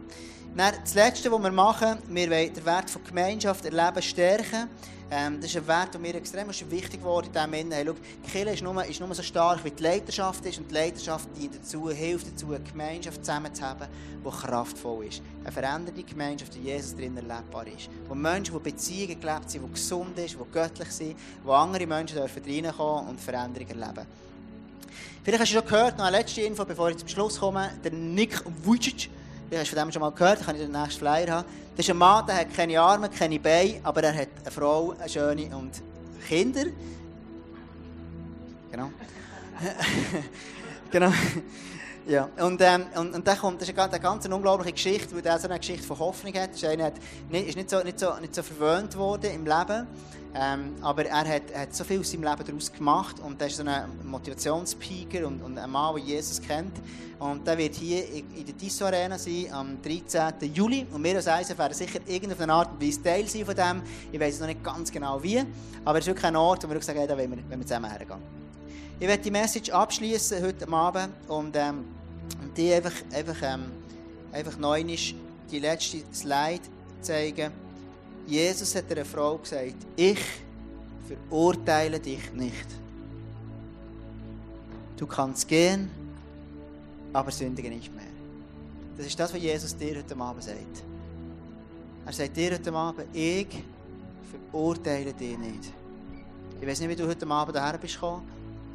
Das Letzte, was wir machen, wir wollen den Wert von Gemeinschaft erleben stärken. Ähm, das ist ein Wert, der mir extrem wichtig geworden ist. Hey, die Kirche ist nur, ist nur so stark, wie die Leiterschaft ist. Und die Leiterschaft dient dazu, hilft dazu, eine Gemeinschaft zusammenzuhaben, die kraftvoll ist. Eine veränderte Gemeinschaft, die Jesus drin erlebbar ist. Wo Menschen, die Beziehungen gelebt sind, die gesund sind, die göttlich sind, wo andere Menschen dürfen reinkommen und Veränderungen erleben. Vielleicht hast du schon gehört, noch eine letzte Info, bevor ich zum Schluss komme. Der Nick Vujicic Du hast von dem schon mal gehört, kann ich den nächsten Flyer haben. Das ist ein Mann, der hat keine Arme, keine Beine, aber er hat eine Frau, eine schöne und Kinder. Genau. [laughs] genau. Ja, und, ähm, und, und dann kommt, das ist eine, eine unglaubliche Geschichte, weil er so eine Geschichte von Hoffnung hat. Er ist, ist nicht, so, nicht, so, nicht so verwöhnt worden im Leben, ähm, aber er hat, hat so viel aus seinem Leben daraus gemacht und er ist so ein Motivationsspeaker und, und ein Mann, der Jesus kennt. Und der wird hier in der Tissot Arena sein am 13. Juli und wir als ISF werden sicher irgendeine Art und Weise Teil sein von dem. Ich weiß noch nicht ganz genau wie, aber es ist wirklich ein Ort, wo wir sagen, hey, da wollen wir, wollen wir zusammen hergehen. Ich werde die Message abschließen heute Abend und, ähm, die einfach, einfach, ähm, einfach neu die letzte Slide zeigen. Jesus hat einer Frau gesagt, ich verurteile dich nicht. Du kannst gehen, aber sündige nicht mehr. Das ist das, was Jesus dir heute Abend sagt. Er sagt dir heute Abend, ich verurteile dich nicht. Ich weiß nicht, wie du heute Abend daher bist gekommen.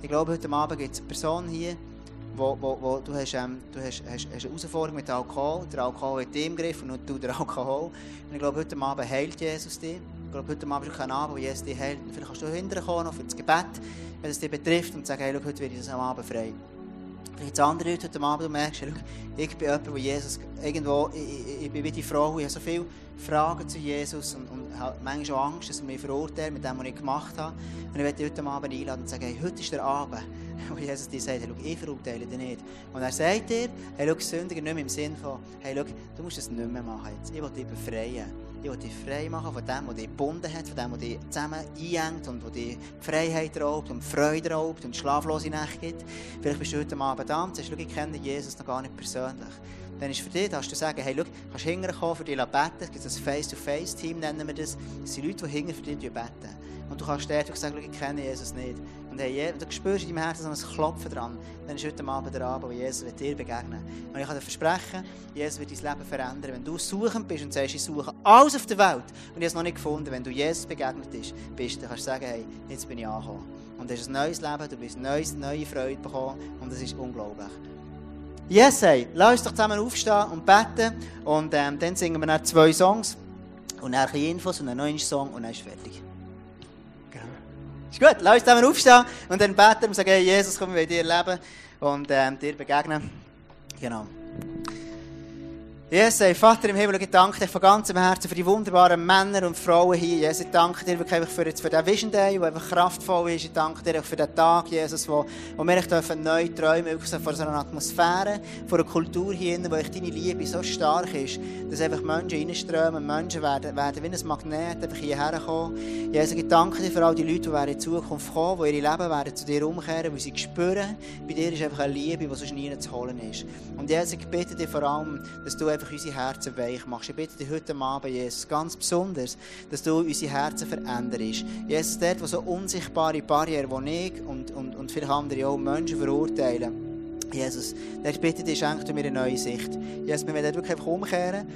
Ich glaube, heute Abend gibt es eine Person hier, wo, wo, wo du, hast, ähm, du hast, hast, hast eine Herausforderung mit Alkohol. Der Alkohol hat dich im Griff und du der [laughs] Alkohol. Und ich glaube, heute Abend heilt Jesus dich. Ich glaube, heute Abend ist kein Abend, wo Jesus dich heilt. Und vielleicht kannst du hinterher kommen, für das Gebet, wenn es dich betrifft, und sagen, hey, schau, heute werde ich am Abend frei. Vielleicht das andere heute Abend, merkst, ich bin jemand, wo Jesus irgendwo, ich, ich, bin wie die Frau, ich habe so viele Fragen zu Jesus und, und habe manchmal auch Angst, dass er mich verurteilt mit dem, was ich gemacht habe. Und ich werde heute Abend einladen und sagen, hey, heute ist der Abend, [laughs] wo Jesus dir sagt, hey, schau, ich verurteile dich nicht. Und er sagt dir, hey, schau, Sündiger nicht mehr im Sinn von, hey, schau, du musst das nicht mehr machen jetzt. Ich will dich befreien. Ich will dich frei machen von dem, was dich gebunden hat, von dem, was dich zusammen einhängt und was dir Freiheit raubt und Freude raubt und schlaflose Nächte gibt. Vielleicht bist du heute Abend da und sagst, ich kenne Jesus noch gar nicht persönlich. Dann ist für dich, dass du sagen, hey, schau, kannst du hinterher für dich beten. Es gibt ein Face-to-Face-Team, nennen wir das. Das sind Leute, die hinter für dich beten. Und du kannst dort sagen, ich kenne Jesus nicht. Und hey, du spürst in deinem Herzen so ein Klopfen dran. Dann ist heute Abend der Abend, wo Jesus dir begegnen wird. Und ich kann dir versprechen, Jesus wird dein Leben verändern. Wenn du suchend bist und sagst, ich suche alles auf der Welt und ich habe es noch nicht gefunden, wenn du Jesus begegnet bist, dann kannst du sagen, hey, jetzt bin ich angekommen. Und du hast ein neues Leben, du bist neues, neue Freude bekommen und das ist unglaublich. Yes, hey, lass uns doch zusammen aufstehen und beten. Und ähm, dann singen wir noch zwei Songs. Und dann ein Infos und einen neuen Song und dann ist fertig. Ist gut, lass uns zusammen aufstehen und dann beten und sagen, hey, Jesus, komm, wir dir leben und ähm, dir begegnen. Genau. Jesus, hey, Vater im Himmel, ich danke dir von ganzem Herzen für die wunderbaren Männer und Frauen hier. Jesus, ich danke dir wirklich für, für den Vision Day, der einfach kraftvoll ist. Ich danke dir für den Tag, Jesus, wo, wo wir dürfen neu träumen wirklich vor so einer Atmosphäre, vor einer Kultur hier drin, wo echt deine Liebe so stark ist, dass einfach Menschen reinströmen, Menschen werden, werden wie ein Magnet einfach hierher kommen. Jesus, ich danke dir für all die Leute, die in Zukunft kommen, die ihre Leben werden zu dir umkehren, weil sie spüren, bei dir ist einfach eine Liebe, die sonst nie zu holen ist. Und Jesus, ich bitte dir vor allem, dass du einfach unsere Herzen weich machst. Ich bitte dich heute Abend, Jesus, ganz besonders, dass du unsere Herzen veränderst. Jesus, dort, wo so unsichtbare Barrieren, die ich und, und, und viele andere auch Menschen verurteilen, Jesus, dort bitte dich, schenk mir eine neue Sicht. Jesus, wir werden wirklich einfach umkehren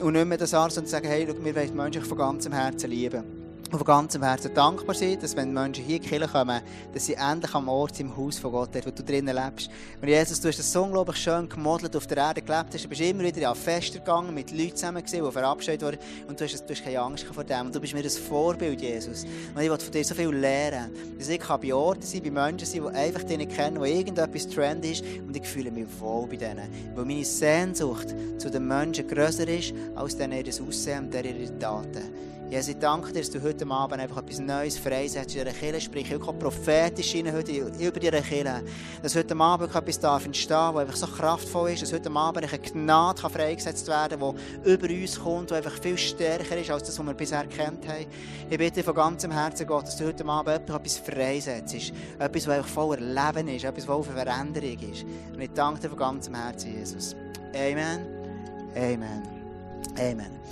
und nicht mehr das Arzt und sagen, hey, schau, wir wollen die Menschen von ganzem Herzen lieben von ganzem Herzen dankbar sind, dass wenn Menschen hier in kommen, dass sie endlich am Ort im Haus von Gott sind, wo du drinnen lebst. Und Jesus, du hast das so unglaublich schön gemodelt auf der Erde gelebt hast. Du bist immer wieder an Fester gegangen, mit Leuten zusammen gewesen, die verabschiedet wurden. Und du hast, du hast keine Angst vor dem. Und du bist mir ein Vorbild, Jesus. Und ich will von dir so viel lernen. Dass ich kann bei Orten sein, bei Menschen sein, die einfach dich kennen, wo irgendetwas Trend ist. Und ich fühle mich wohl bei denen. Weil meine Sehnsucht zu den Menschen grösser ist, als denen ihr Aussehen und ihre Taten. Jesus, ich danke dir, dass du heute Abend einfach etwas Neues freisetzt in dieser Kirche. Sprich, ich prophetisch rein heute über diese Kirche. Dass heute Abend etwas darf entstehen, das so kraftvoll ist, dass heute Abend eine Gnade freigesetzt werden kann, die über uns kommt, die einfach viel stärker ist, als das, was wir bisher kennt haben. Ich bitte von ganzem Herzen, Gott, dass du heute Abend etwas freisetzt. Etwas, das voller Leben ist, etwas, das voller Veränderung ist. Und ich danke dir von ganzem Herzen, Jesus. Amen. Amen. Amen.